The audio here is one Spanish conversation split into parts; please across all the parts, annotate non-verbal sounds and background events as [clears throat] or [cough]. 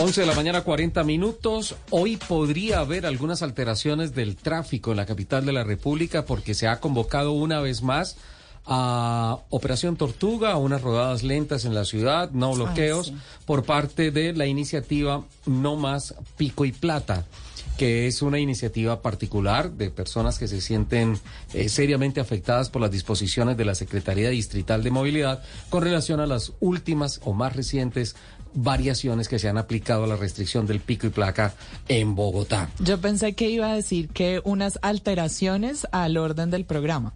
11 de la mañana, 40 minutos. Hoy podría haber algunas alteraciones del tráfico en la capital de la República porque se ha convocado una vez más a Operación Tortuga, a unas rodadas lentas en la ciudad, no bloqueos, por parte de la iniciativa No Más Pico y Plata que es una iniciativa particular de personas que se sienten eh, seriamente afectadas por las disposiciones de la Secretaría Distrital de Movilidad con relación a las últimas o más recientes variaciones que se han aplicado a la restricción del pico y placa en Bogotá. Yo pensé que iba a decir que unas alteraciones al orden del programa.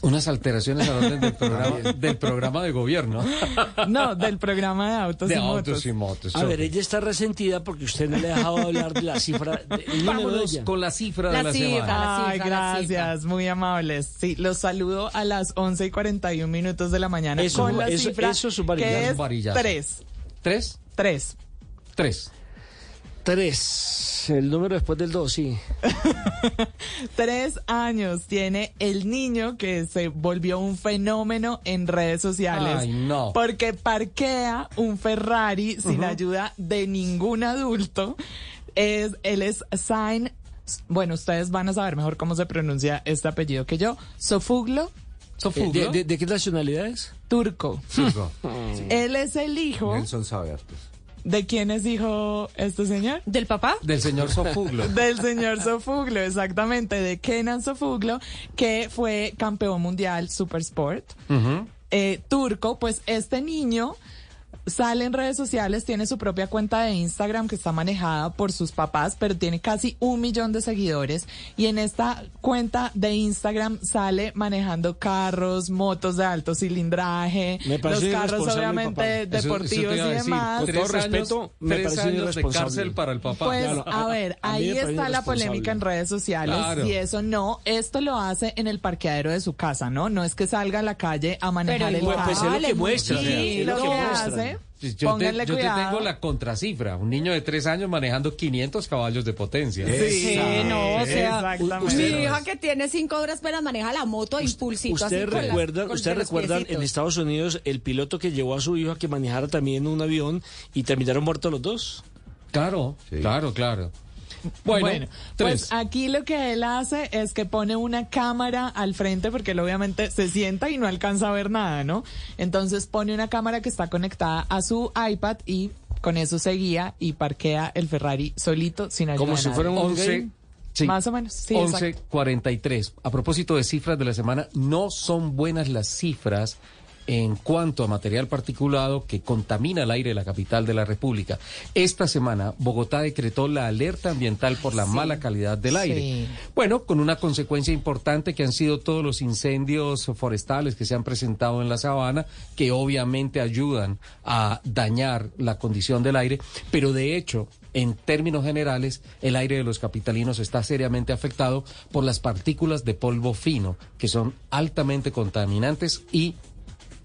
Unas alteraciones al orden del [laughs] programa, del programa de gobierno. [laughs] No, del programa de autos de y autos motos. y motos. A ver, ella está resentida porque usted no le ha dejado hablar de la cifra. De, de Vámonos con la cifra La de la cifra. semana. Ay, cifra, la gracias, muy amables. Sí, los saludo a las 11 y 41 minutos de la mañana Eso, con la eso- cifra eso es un que es. Tres. ¿Tres? Tres. Tres. El número después del dos, sí. [laughs] Tres años tiene el niño que se volvió un fenómeno en redes sociales. Ay, no. Porque parquea un Ferrari sin ayuda de ningún adulto. Es, él es Sain, bueno, ustedes van a saber mejor cómo se pronuncia este apellido que yo. Sofuglo, Eh, Sofuglo. ¿De, de, de qué nacionalidad es? Turco. Turco. [laughs] Él es el hijo. Nelson sabe harto. ¿De quién es hijo este señor? ¿Del papá? Del señor Sofuglo. [laughs] Del señor Sofuglo, exactamente, de Kenan Sofuglo, que fue campeón mundial Super Sport. Eh, turco, pues este niño sale en redes sociales, tiene su propia cuenta de Instagram que está manejada por sus papás, pero tiene casi un millón de seguidores. Y en esta cuenta de Instagram sale manejando carros, motos de alto cilindraje, Me los carros obviamente papá. Eso- eso deportivos y decir. demás. Con Tres todo respeto, me tres parece años de irresponsable. cárcel para el papá. Pues Claro, a a- ver, a ahí está la polémica en redes sociales Claro. y eso no, esto lo hace en el parqueadero de su casa, ¿no? No es que salga a la calle a manejar Pero el igual, carro. Pues es lo que muestra. Sí, es lo lo que que muestra. hace, Yo te, pónganle yo te tengo la contracifra. Un niño de tres años manejando 500 caballos de potencia. Sí, no, o sea, mi hija que tiene cinco horas apenas maneja la moto impulsito así Ustedes recuerdan, los recuerdan en. Estados Unidos el piloto que llevó a su hijo a que manejara también un avión y terminaron muertos los dos. Claro, Sí. claro, claro. Bueno, Bueno, pues aquí lo que él hace es que pone una cámara al frente porque él obviamente se sienta y no alcanza a ver nada, ¿no? Entonces pone una cámara que está conectada a su iPad y con eso se guía y parquea el Ferrari solito sin ayuda Como si nadie. fuera un 11, game. sí, Más o menos, sí, exacto. 11.43. A propósito de cifras de la semana, no son buenas las cifras en cuanto a material particulado que contamina el aire de la capital de la República. Esta semana, Bogotá decretó la alerta ambiental por la mala calidad del Sí. aire. Bueno, con una consecuencia importante que han sido todos los incendios forestales que se han presentado en la sabana, que obviamente ayudan a dañar la condición del aire, pero de hecho, en términos generales, el aire de los capitalinos está seriamente afectado por las partículas de polvo fino, que son altamente contaminantes y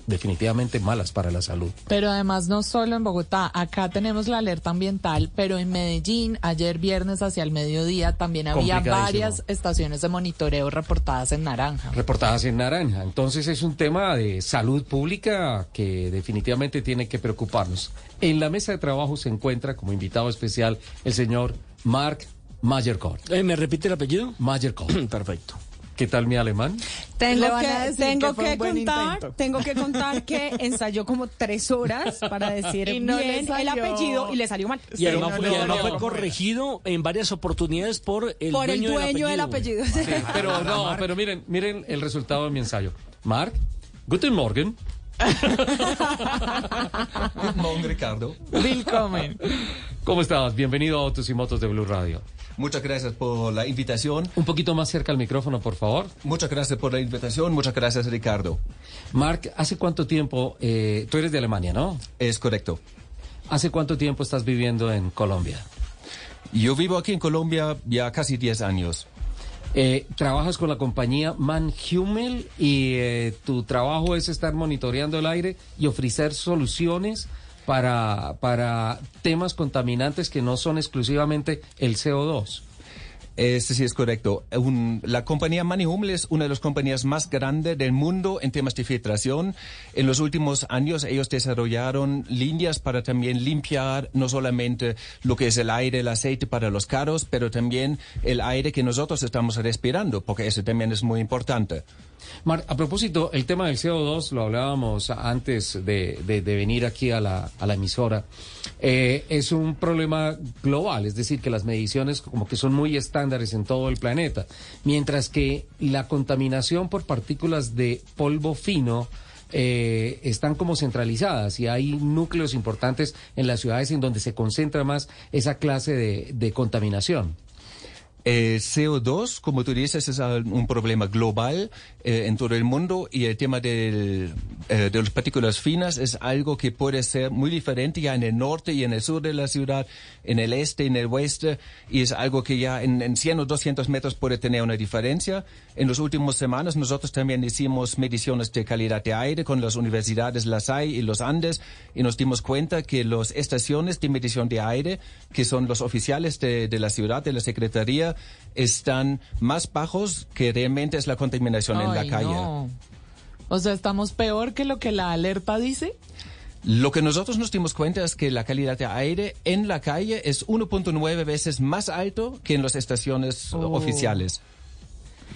definitivamente malas para la salud. Pero además no solo en Bogotá, acá tenemos la alerta ambiental, pero en Medellín, ayer viernes hacia el mediodía, también había varias estaciones de monitoreo reportadas en naranja. reportadas en naranja. Entonces es un tema de salud pública que definitivamente tiene que preocuparnos. En la mesa de trabajo se encuentra como invitado especial el señor Mark Mayerkort. Eh, ¿Me repite el apellido? Mayerkort. [clears throat] Perfecto. ¿Qué tal mi alemán? Tengo que, tengo que contar, intento. tengo que contar que [laughs] ensayó como tres horas para decir Y no bien el apellido y le salió mal. Y además, no, fue, no, además corregido en varias oportunidades por el por el dueño, dueño del apellido. Pero no, pero miren, miren el resultado de mi ensayo. Mark, guten Morgen. Good morning, Ricardo. [laughs] Willkommen. ¿Cómo estás? Bienvenido a Autos y Motos de Blue Radio. Muchas gracias por la invitación. Un poquito más cerca al micrófono, por favor. Muchas gracias por la invitación. Muchas gracias, Ricardo. Mark, ¿hace cuánto tiempo? eh, tú eres de Alemania, ¿no? Es correcto. ¿Hace cuánto tiempo estás viviendo en Colombia? Yo vivo aquí en Colombia ya casi 10 años. Eh, trabajas con la compañía Manhumel y eh, tu trabajo es estar monitoreando el aire y ofrecer soluciones para, para temas contaminantes que no son exclusivamente el CO2. Este sí es correcto. Un- la compañía Manihumel es una de las compañías más grandes del mundo en temas de filtración. En los últimos años ellos desarrollaron líneas para también limpiar no solamente lo que es el aire, el aceite para los carros, pero también el aire que nosotros estamos respirando, porque eso también es muy importante. Mar, a propósito, el tema del CO2 lo hablábamos antes de, venir aquí a la, a la emisora. Eh, es un problema global, es decir, que las mediciones como que son muy estándares en todo el planeta, mientras que la contaminación por partículas de polvo fino eh, están como centralizadas y hay núcleos importantes en las ciudades en donde se concentra más esa clase de, de contaminación. El CO2, como tú dices, es un problema global eh, en todo el mundo y el tema eh, de las partículas finas es algo que puede ser muy diferente ya en el norte y en el sur de la ciudad, en el este y en el oeste, y es algo que ya en, en 100 o 200 metros puede tener una diferencia. En las últimas semanas nosotros también hicimos mediciones de calidad de aire con las universidades La Salle y los Andes y nos dimos cuenta que las estaciones de medición de aire, que son los oficiales de, de la ciudad, de la Secretaría, están más bajos que realmente es la contaminación en la calle. no. O sea, estamos peor que lo que la alerta dice. Lo que nosotros nos dimos cuenta es que la calidad de aire en la calle es 1.9 veces más alto que en las estaciones Oh. oficiales.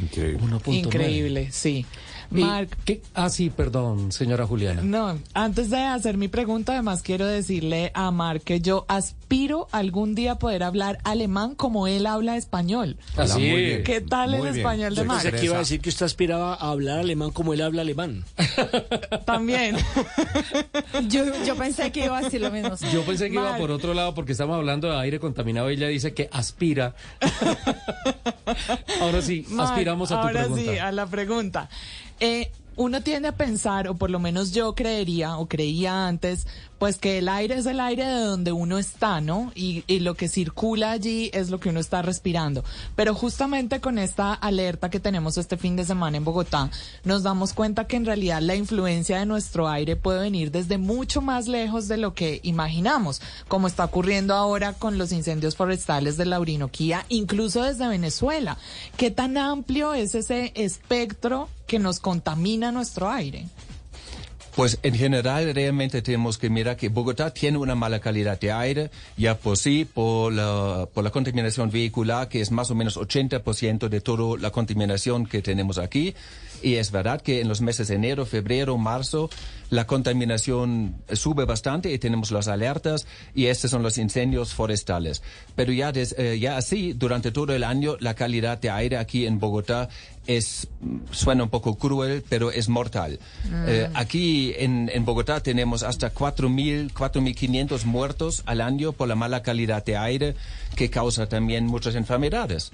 Increíble. 1.9. Increíble, sí. Mark, ¿qué? Ah, sí, perdón, señora Juliana. No, antes de hacer mi pregunta, además quiero decirle a Mark que yo aspiro algún día a poder hablar alemán como él habla español. Así. muy bien. ¿Qué tal Muy el bien. español de Yo pensé Mark? que iba a decir que usted aspiraba a hablar alemán como él habla alemán. [laughs] También. [laughs] Yo, yo pensé que iba a decir lo mismo. Yo pensé que iba por otro lado porque estamos hablando de aire contaminado y ella dice que aspira. [laughs] Ahora sí, Mark, aspiramos a tu ahora pregunta. sí, a la pregunta. Eh, uno tiende a pensar, o por lo menos yo creería, o creía antes, pues que el aire es el aire de donde uno está, ¿no? Y, y lo que circula allí es lo que uno está respirando. Pero justamente con esta alerta que tenemos este fin de semana en Bogotá, nos damos cuenta que en realidad la influencia de nuestro aire puede venir desde mucho más lejos de lo que imaginamos, como está ocurriendo ahora con los incendios forestales de la Orinoquía, incluso desde Venezuela. ¿Qué tan amplio es ese espectro que nos contamina nuestro aire? Pues en general realmente tenemos que mirar que Bogotá tiene una mala calidad de aire, ya por sí, por la, por la contaminación vehicular, que es más o menos 80% de toda la contaminación que tenemos aquí. Y es verdad que en los meses de enero, febrero, marzo, la contaminación sube bastante y tenemos las alertas y estos son los incendios forestales. Pero ya, eh, ya así, durante todo el año, la calidad de aire aquí en Bogotá es, mm, suena un poco cruel, pero es mortal. Eh, aquí en, en Bogotá tenemos hasta 4.000, 4.500 muertos al año por la mala calidad de aire que causa también muchas enfermedades.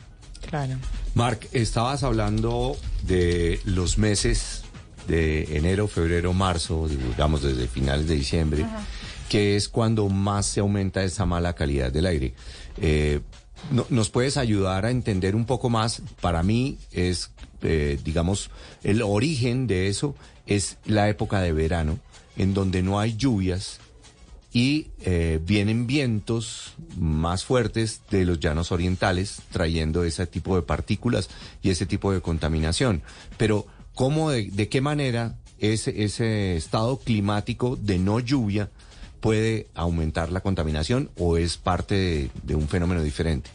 Claro. Mark, estabas hablando de los meses de enero, febrero, marzo, digamos desde finales de diciembre, que es cuando más se aumenta esa mala calidad del aire. Eh, no- ¿Nos puedes ayudar a entender un poco más? Para mí es, eh, digamos, el origen de eso es la época de verano, en donde no hay lluvias y eh, vienen vientos más fuertes de los llanos orientales trayendo ese tipo de partículas y ese tipo de contaminación. Pero ¿cómo, de, de qué manera ese, ese estado climático de no lluvia puede aumentar la contaminación o es parte de, un fenómeno diferente?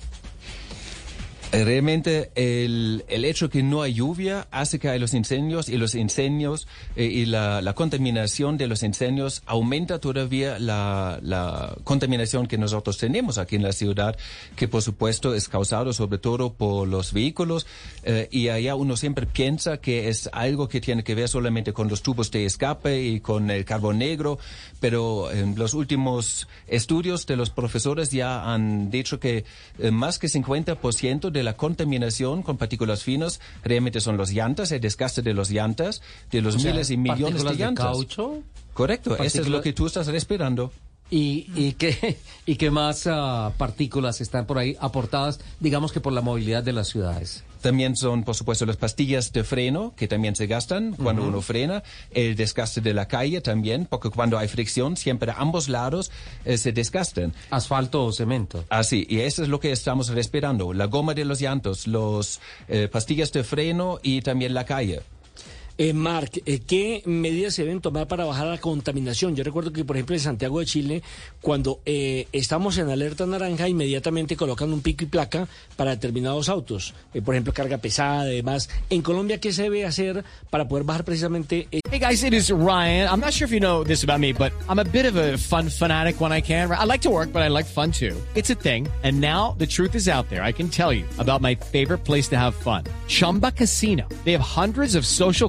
Eh, Realmente el, el hecho que no hay lluvia hace que hay los incendios y los incendios eh, y la, la contaminación de los incendios aumenta todavía la, la contaminación que nosotros tenemos aquí en la ciudad, que por supuesto es causado sobre todo por los vehículos. Eh, y allá uno siempre piensa que es algo que tiene que ver solamente con los tubos de escape y con el carbón negro, pero en los últimos estudios de los profesores ya han dicho que más que 50% de la contaminación con partículas finas realmente son los llantas, el desgaste de los llantas, de los O sea, miles y millones de llantas. caucho. Correcto, eso es lo que tú estás respirando. ¿Y, y, qué, [laughs] y qué más ah, partículas están por ahí aportadas, digamos que por la movilidad de las ciudades? También son, por supuesto, las pastillas de freno, que también se gastan cuando uno frena. El desgaste de la calle también, porque cuando hay fricción, siempre a ambos lados eh, se desgastan. Asfalto o cemento. Así, y eso es lo que estamos respirando. La goma de los llantos, los eh, pastillas de freno y también la calle. Eh, Mark, eh, ¿qué medidas se deben tomar para bajar la contaminación? Yo recuerdo que, por ejemplo, en Santiago de Chile, cuando eh, estamos en alerta naranja, inmediatamente colocan un pico y placa para determinados autos. Eh, por ejemplo, carga pesada, además. En Colombia, ¿qué se debe hacer para poder bajar precisamente? eh, Hey guys, it is Ryan. I'm not sure if you know this about me, but I'm a bit of a fun fanatic when I can. I like to work, but I like fun too. It's a thing. And now the truth is out there. I can tell you about my favorite place to have fun. Chumba Casino. They have hundreds of social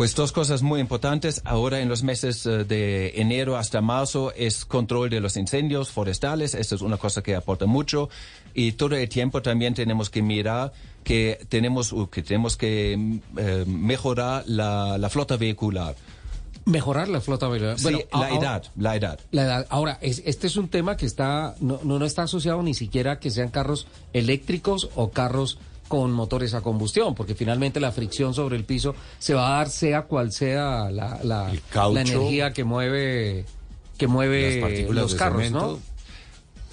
Pues dos cosas muy importantes. Ahora en los meses eh, de enero hasta marzo es control de los incendios forestales. Esta es una cosa que aporta mucho. Y todo el tiempo también tenemos que mirar que tenemos, que, tenemos que mm, eh, mejorar la, la flota vehicular. Mejorar la flota vehicular. Sí, Bueno, la a- edad, la edad. La edad. Ahora, es- este es un tema que está no, no, no está asociado ni siquiera a que sean carros eléctricos o carros con motores a combustión, porque finalmente la fricción sobre el piso se va a dar sea cual sea la, la, El caucho. la energía que mueve que mueve los carros, cemento.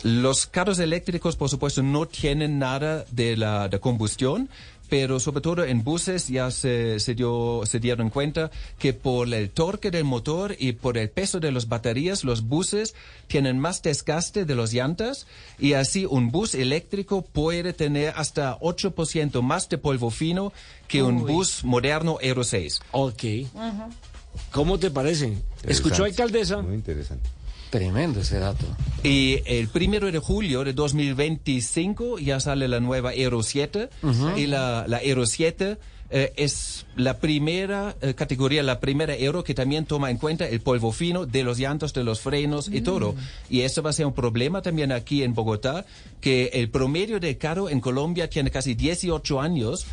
¿no? Los carros eléctricos, por supuesto, no tienen nada de la de combustión, pero sobre todo en buses ya se, se, dio, se dieron cuenta que por el torque del motor y por el peso de las baterías, los buses tienen más desgaste de las llantas y así un bus eléctrico puede tener hasta 8% más de polvo fino que un bus moderno Euro 6. Ok. ¿Cómo te parece? ¿Escuchó, alcaldesa? Muy interesante. Tremendo ese dato. Y el primero de julio de 2025 ya sale la nueva Euro 7 y la, la Euro 7 eh, es la primera eh, categoría, la primera Euro que también toma en cuenta el polvo fino de los llantos, de los frenos y todo. Y eso va a ser un problema también aquí en Bogotá, que el promedio de carro en Colombia tiene casi 18 años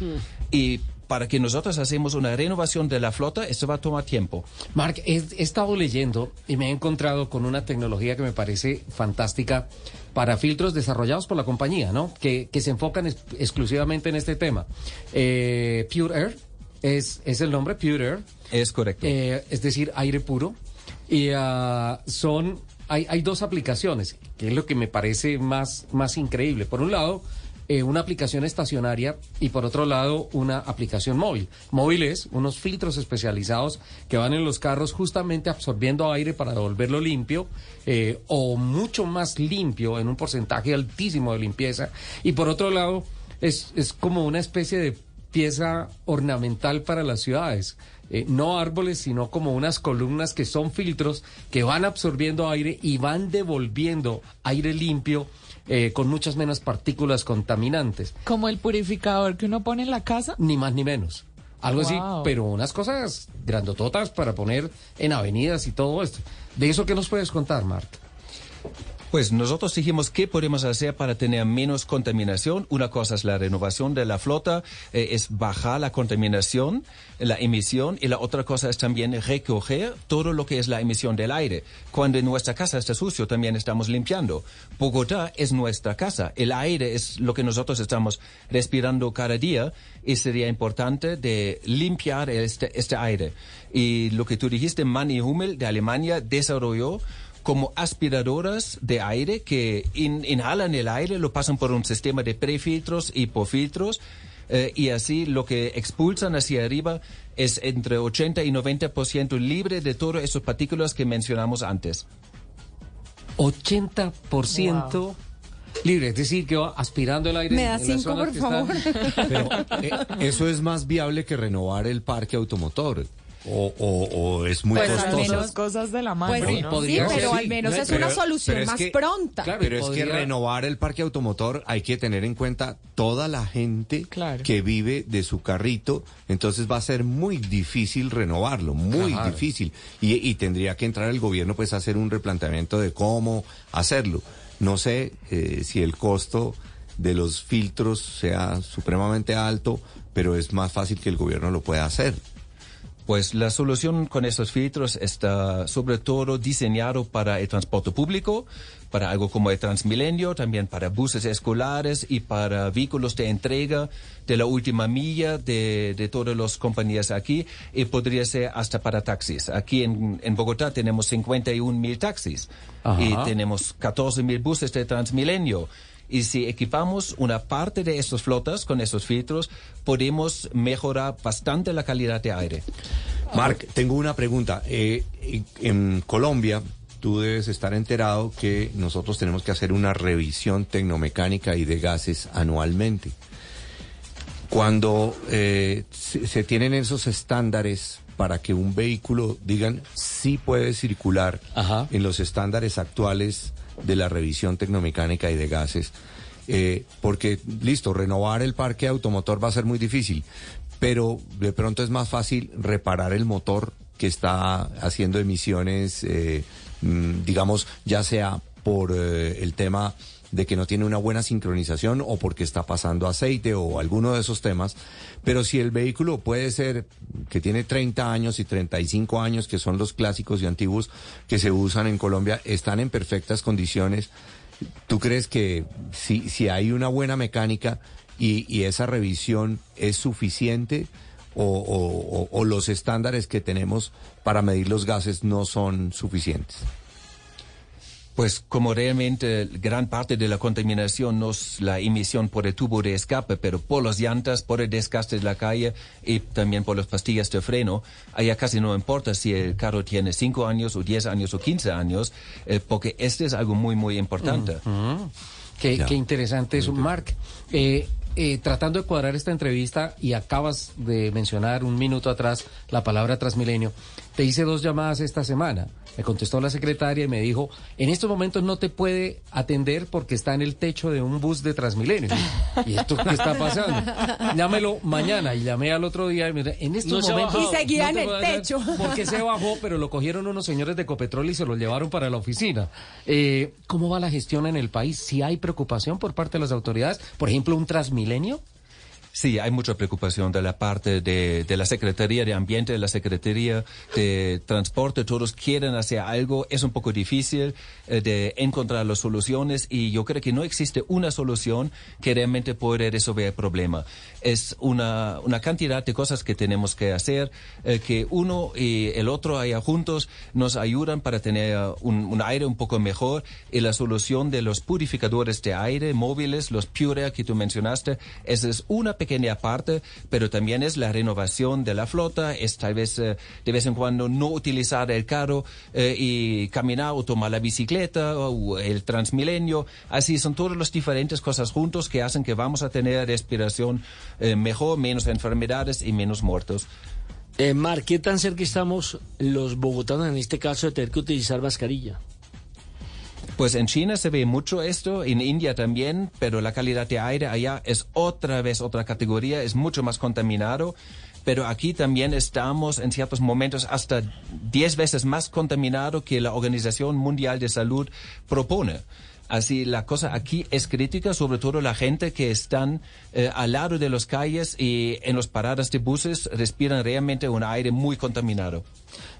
y para que nosotros hacemos una renovación de la flota, eso va a tomar tiempo. Mark, he, he estado leyendo y me he encontrado con una tecnología que me parece fantástica para filtros desarrollados por la compañía, ¿no? Que, que se enfocan es- exclusivamente en este tema. Eh, Pure Air es, es el nombre, Pure Air. Es correcto. Eh, es decir, aire puro. Y ah, son, hay, hay dos aplicaciones, que es lo que me parece más, más increíble. Por un lado, eh, una aplicación estacionaria y por otro lado, una aplicación móvil. Móviles, unos filtros especializados que van en los carros justamente absorbiendo aire para devolverlo limpio eh, o mucho más limpio en un porcentaje altísimo de limpieza. Y por otro lado, es, es como una especie de pieza ornamental para las ciudades. Eh, no árboles, sino como unas columnas que son filtros que van absorbiendo aire y van devolviendo aire limpio eh, con muchas menos partículas contaminantes. Como el purificador que uno pone en la casa. Ni más ni menos. Algo así, pero unas cosas grandototas para poner en avenidas y todo esto. ¿De eso qué nos puedes contar, Mark? Pues nosotros dijimos qué podemos hacer para tener menos contaminación. Una cosa es la renovación de la flota, eh, es bajar la contaminación, la emisión, y la otra cosa es también recoger todo lo que es la emisión del aire. Cuando nuestra casa está sucio, también estamos limpiando. Bogotá es nuestra casa. El aire es lo que nosotros estamos respirando cada día y sería importante de limpiar este, este aire. Y lo que tú dijiste, Manny Hummel de Alemania desarrolló como aspiradoras de aire que in- inhalan el aire, lo pasan por un sistema de prefiltros y pofiltros. eh, y así lo que expulsan hacia arriba es entre 80 y 90% libre de todas esas partículas que mencionamos antes. 80% libre, es decir, que va aspirando el aire. Me da en cinco, por favor. Pero eh, eso es más viable que renovar el parque automotor. O, o- o es muy Pues costoso. menos- cosas de la mano. Pues sí, ¿no? sí, pero al menos No, es pero- una solución pero es más que- pronta. Claro, Pero es que renovar el parque automotor hay que tener en cuenta toda la gente Claro. que vive de su carrito, entonces va a ser muy difícil renovarlo, muy Claro. difícil. Y, y tendría que entrar el gobierno pues a hacer un replanteamiento de cómo hacerlo. No sé eh, si el costo de los filtros sea supremamente alto, pero es más fácil que el gobierno lo pueda hacer. Pues la solución con estos filtros está sobre todo diseñado para el transporte público, para algo como el Transmilenio, también para buses escolares y para vehículos de entrega de la última milla de, de todas las compañías aquí y podría ser hasta para taxis. Aquí en, en Bogotá tenemos 51 mil taxis Ajá. y tenemos 14 mil buses de Transmilenio. Y si equipamos una parte de estas flotas con esos filtros, podemos mejorar bastante la calidad de aire. Marc, tengo una pregunta. Eh, en- Colombia, tú debes estar enterado que nosotros tenemos que hacer una revisión tecnomecánica y de gases anualmente. Cuando eh, se, se tienen esos estándares para que un vehículo, digan, sí puede circular Ajá. en los estándares actuales de la revisión tecnomecánica y de gases, eh, porque, listo, renovar el parque automotor va a ser muy difícil, pero de pronto es más fácil reparar el motor que está haciendo emisiones, eh, mm, digamos, ya sea por eh, el tema de que no tiene una buena sincronización o porque está pasando aceite o alguno de esos temas. Pero si el vehículo puede ser que tiene 30 años y 35 años, que son los clásicos y antiguos que se usan en Colombia, están en perfectas condiciones, ¿tú crees que si, si hay una buena mecánica y, esa revisión es suficiente o los estándares que tenemos para medir los gases no son suficientes? Pues como realmente gran parte de la contaminación no es la emisión por el tubo de escape, pero por las llantas, por el desgaste de la calle y también por las pastillas de freno, allá casi no importa si el carro tiene 5 años o 10 años o 15 años, eh, porque este es algo muy, muy importante. Qué, interesante eso, Mark. Eh, eh, tratando de cuadrar esta entrevista y acabas de mencionar un minuto atrás la palabra Transmilenio, te hice dos llamadas esta semana. Me contestó la secretaria y me dijo, en estos momentos no te puede atender porque está en el techo de un bus de Transmilenio. ¿Y esto qué está pasando? Llámelo mañana. Y llamé al otro día y me dijo, en estos No se momentos... bajado. Y seguía en el techo. Porque se bajó, pero lo cogieron unos señores de Ecopetrol y se lo llevaron para la oficina. Eh, ¿Cómo va la gestión en el país? ¿Si hay preocupación por parte de las autoridades? Por ejemplo, un Transmilenio. Sí, hay mucha preocupación de la parte de, de la Secretaría de Ambiente, de la Secretaría de Transporte. Todos quieren hacer algo. Es un poco difícil eh, de encontrar las soluciones y yo creo que no existe una solución que realmente pueda resolver el problema. Es una, una cantidad de cosas que tenemos que hacer, eh, que uno y el otro allá juntos nos ayudan para tener un, un aire un poco mejor y la solución de los purificadores de aire móviles, los Pure que tú mencionaste, es una pequeña parte, pero también es la renovación de la flota, es tal vez eh, de vez en cuando no utilizar el carro eh, y caminar o tomar la bicicleta o el Transmilenio. Así son todas las diferentes cosas juntos que hacen que vamos a tener respiración eh, mejor, menos enfermedades y menos muertos. Eh, Mar, ¿qué tan cerca estamos los bogotanos en este caso de tener que utilizar mascarilla? Pues en China se ve mucho esto, en India también, pero la calidad de aire allá es otra vez otra categoría, es mucho más contaminado. Pero aquí también estamos en ciertos momentos hasta 10 veces más contaminado que la Organización Mundial de Salud propone. Así la cosa aquí es crítica, sobre todo la gente que están eh, al lado de las calles y en las paradas de buses respiran realmente un aire muy contaminado.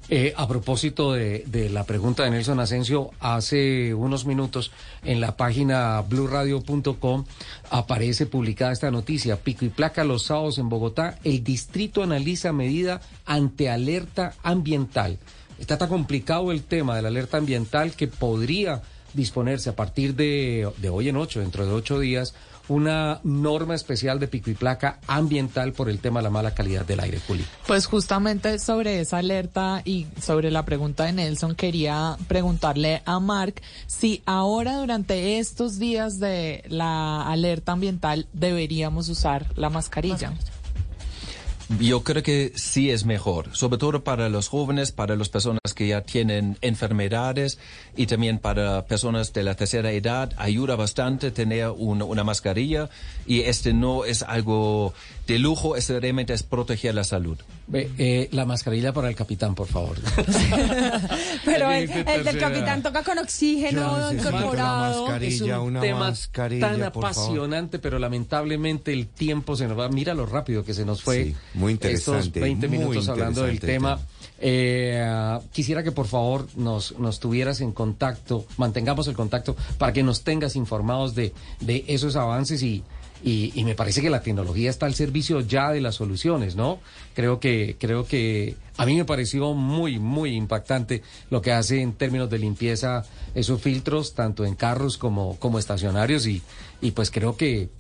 Eh, a propósito de, la pregunta de Nelson Asensio, hace unos minutos en la página blurradio.com aparece publicada esta noticia. Pico y placa los sábados en Bogotá. El distrito analiza medida ante alerta ambiental. Está tan complicado el tema de la alerta ambiental que podría disponerse a partir de, de hoy en ocho, dentro de ocho días, una norma especial de pico y placa ambiental por el tema de la mala calidad del aire, Juli. Pues justamente sobre esa alerta y sobre la pregunta de Nelson, quería preguntarle a Mark si ahora durante estos días de la alerta ambiental deberíamos usar la mascarilla. Yo creo que sí es mejor, sobre todo para los jóvenes, para las personas que ya tienen enfermedades y también para personas de la tercera edad. Ayuda bastante tener un- una mascarilla y este no es algo de lujo, este realmente es proteger la salud. Ve, eh, la mascarilla para el capitán, por favor. [laughs] Pero el, el del capitán toca con oxígeno incorporado. es un tema tan apasionante, pero lamentablemente el tiempo se nos va. Mira lo rápido que se nos fue. Sí, muy interesante, Estos 20 muy minutos hablando del tema. tema. Eh, quisiera que por favor nos, nos tuvieras en contacto, mantengamos el contacto para que nos tengas informados de, de esos avances y, y, y me parece que la tecnología está al servicio ya de las soluciones, ¿no? Creo que, creo que a mí me pareció muy, muy impactante lo que hace en términos de limpieza esos filtros, tanto en carros como, como estacionarios, y, y pues creo que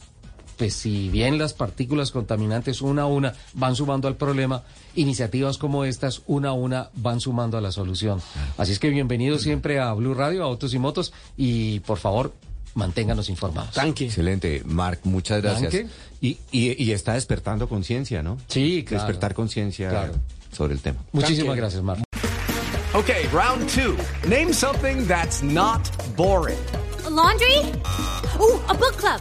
pues si bien las partículas contaminantes una a una van sumando al problema, iniciativas como estas una a una van sumando a la solución. Así es que bienvenido siempre a Blue Radio, a Autos y Motos, y por favor, manténganos informados. Excelente. Mark, muchas gracias. Y, y, y está despertando conciencia, ¿no? Sí, claro. Despertar conciencia Claro. sobre el tema. Muchísimas gracias, Marc. Okay, round two. Name something that's not boring. A laundry? Ooh, a book club.